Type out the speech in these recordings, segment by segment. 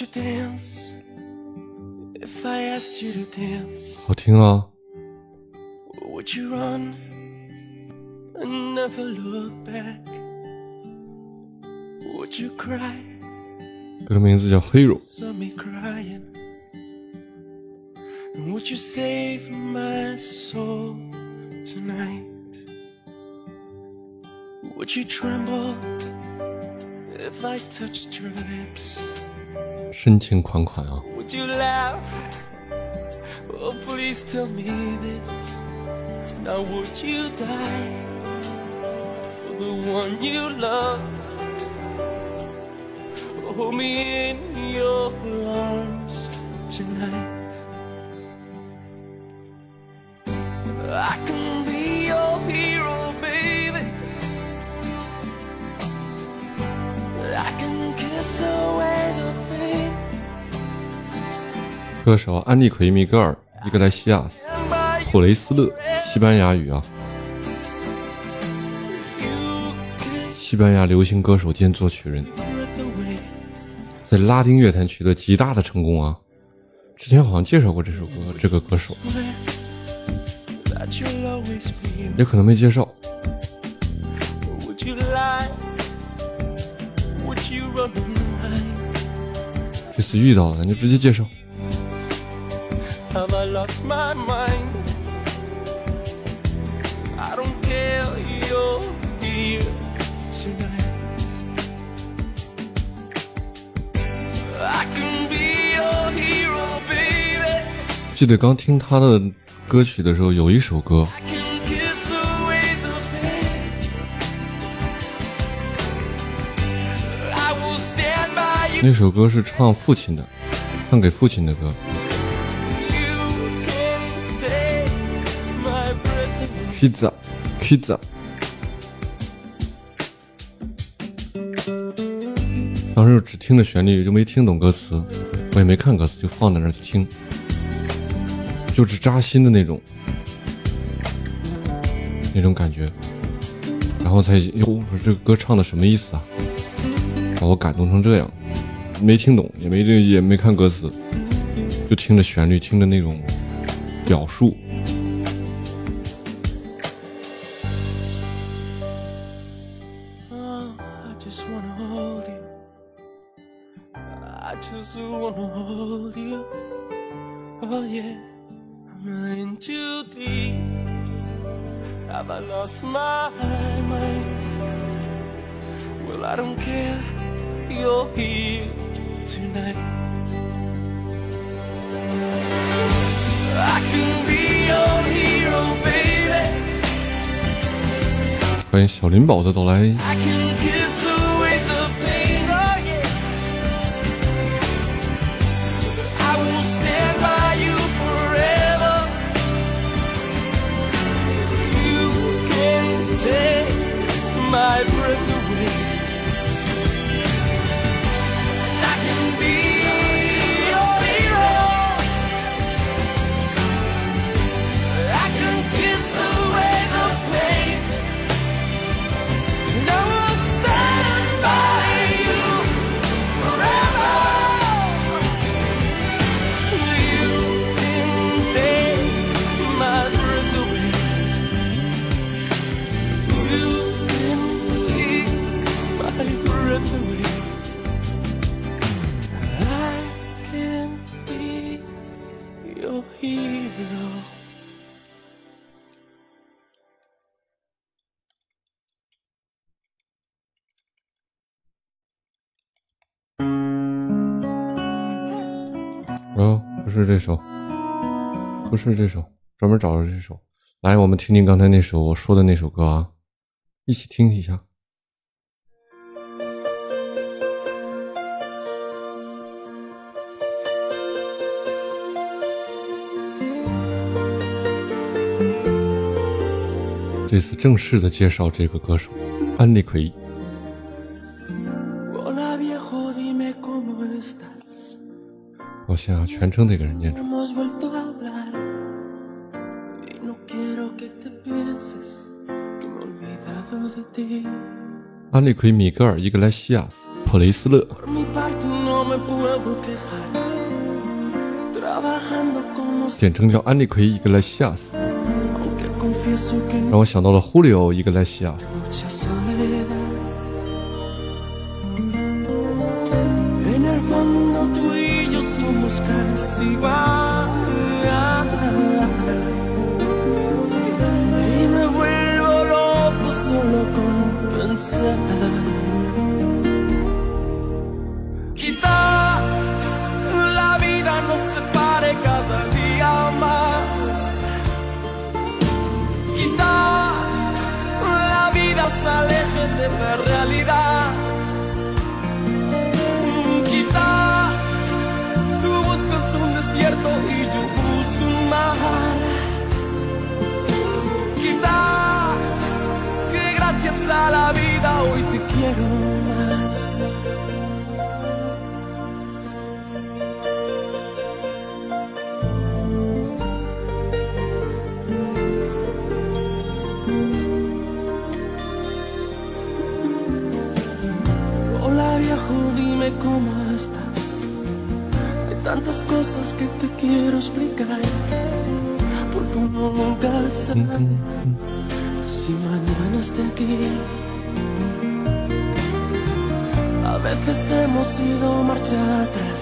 you dance if I asked you to dance? 好听啊！ Or would you run and never look back? Would you cry, 歌名字叫《Hero》。 saw me crying? And would you save my soul tonight? Would you tremble if I touched your lips? 深情款款啊！ Would you laugh? Oh, please tell me this. Now, would you die for the one you love? Hold me in your arms tonight. I can be your hero, baby. I can kiss away 歌手安利奎米格尔，伊格莱西亚斯，普雷斯勒，西班牙语啊，西班牙流行歌手兼作曲人，在拉丁乐坛取得极大的成功啊。之前好像介绍过这首歌，这个歌手也可能没介绍。这次遇到了，咱就直接介绍。Have I lost my mind? I don't care, you're here tonight. I can be your hero, baby. 记得刚听他的歌曲的时候，有一首歌.那首歌是唱父亲的，唱给父亲的歌。Pizza Pizza。当时就只听着旋律，就没听懂歌词，我也没看歌词，就放在那儿听，就是扎心的那种，那种感觉。然后才哟，我说这个歌唱的什么意思啊？把我感动成这样，没听懂，也没这也没看歌词，就听着旋律，听着那种表述。I'm in too deep. Have I lost my mind? Well, I don't care. You're here tonight. I can be your hero, baby. 欢迎小林宝的到来。 哦，不是这首，不是这首，专门找着这首。来，我们听听刚才那首我说的那首歌啊，一起听一下。这次正式的介绍这个歌手安利奎。先要全程得给人念出来。安利奎、米格尔、伊格莱西亚斯、普雷斯勒。简称叫安利奎·伊格莱西亚斯，让我想到了忽里奥·伊格莱西亚斯。Cómo estás. Hay tantas cosas que te quiero explicar. Porque uno nunca sabe si mañana esté aquí. A veces hemos ido marcha atrás.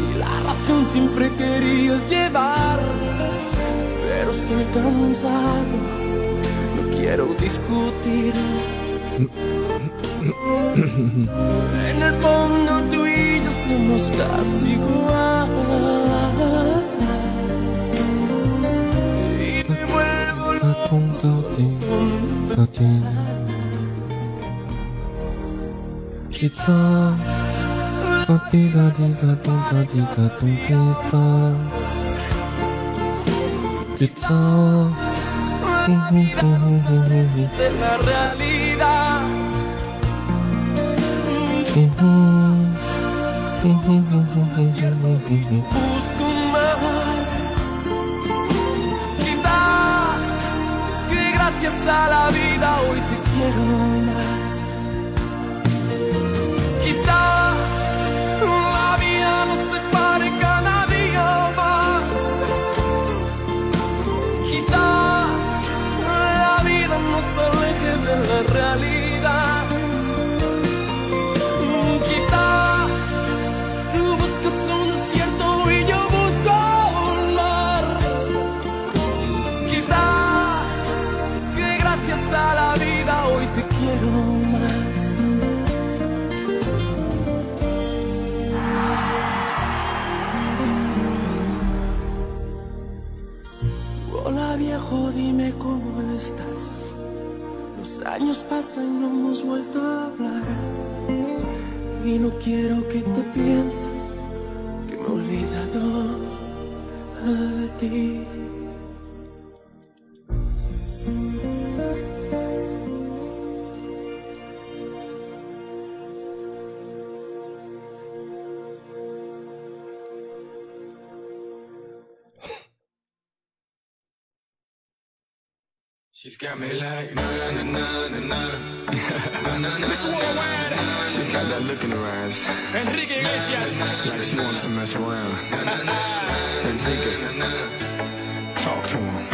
Y la razón siempre querías llevar. Pero estoy cansado. No quiero discutir en el fondo tú y yo somos casi igual. Y me vuelvo loco a ti. Quizás, diga, diga, diga, diga, diga, quizás, de la realidad. Busco un. Quizás que gracias a la vida hoy te quiero más. Quizás quiero que te pienses She's got me like na na na na na na na na na. She's got that look in her eyes, Enrique Iglesias. like she wants to mess around. Enrique, talk to him.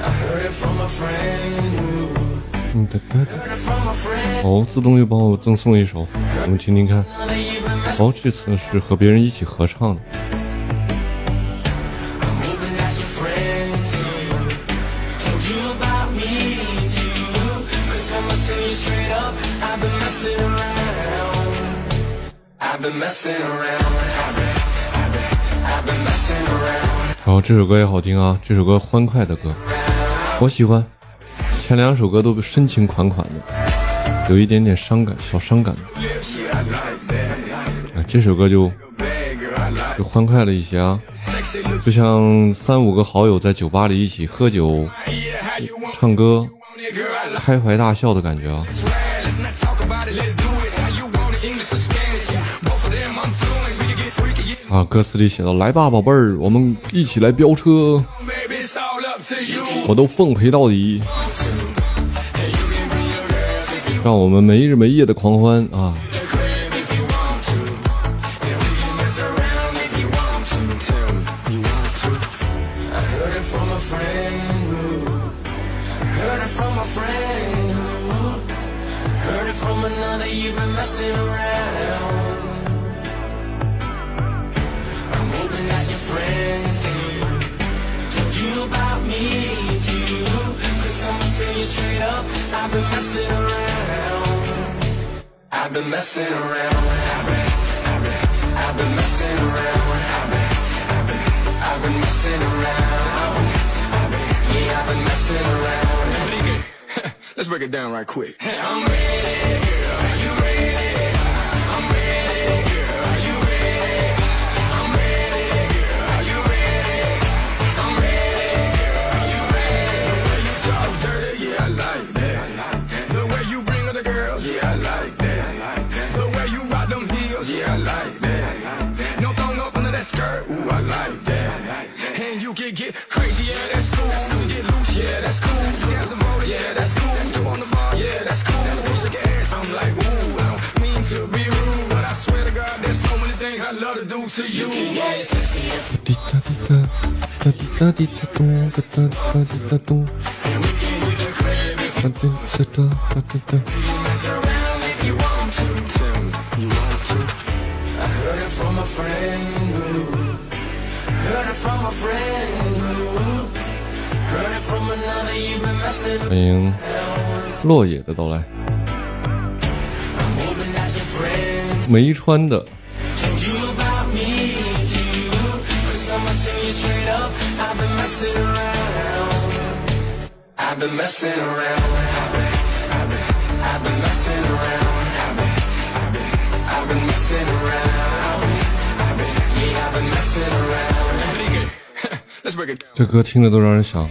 I heard it from a friend. 嗯哒哒哒。Heard it from a friend. 哦，自动又帮我赠送一首，我们听听看。哦，这次是和别人一起合唱的。然后这首歌也好听啊，这首歌欢快的歌，我喜欢。前两首歌都深情款款的，有一点点伤感，小伤感。啊，这首歌就就欢快了一些啊，就像三五个好友在酒吧里一起喝酒，唱歌开怀大笑的感觉啊。啊，歌词里写到：“来吧，宝贝儿，我们一起来飙车，我都奉陪到底。”让我们没日没夜的狂欢啊。！I've been messing around. I've been, I've been, I've been messing around. I've been, I've been, I've been messing around. I've been, yeah, I've been messing around. Let's break it down right quick. I'm ready, girl. heels, yeah, I like that. The way you rock them heels, yeah, I like that. No thong up under that skirt, ooh, I like that. And you can get crazy, yeah, that's cool. You get loose, yeah, that's cool. You got some roller, yeah, that's cool. You on the bar, yeah, that's cool. You shake your ass, I'm like, ooh, I don't mean to be rude, but I swear to God, there's so many things I love to do to you. Dita, dita, dita, dita, dita, dun, dita, dita, dita, dun. Dita, dita, dita, dita. 答咚。哒滴哒哒哒哒哒。Tell me, you want to? Heard it from a friend who Heard it from a friend who Heard it from another you've been messing 欢迎落野的到来，hoping that's your friend 梅川的 Told you about me too Cause I'ma tell you straight up I've been messing around 这歌听着都让人想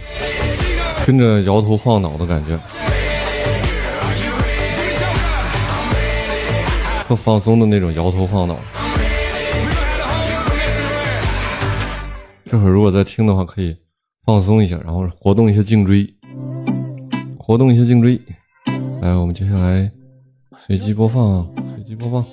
跟着摇头晃脑的感觉，特放松的那种摇头晃脑。这会儿如果在听的话，可以放松一下，然后活动一下颈椎，活动一下颈椎。来，我们接下来随机播放，随机播放。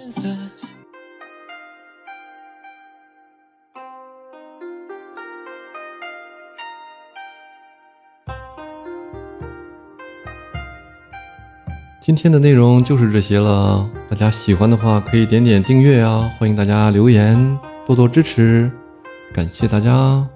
今天的内容就是这些了，大家喜欢的话可以点点订阅啊，欢迎大家留言，多多支持，感谢大家。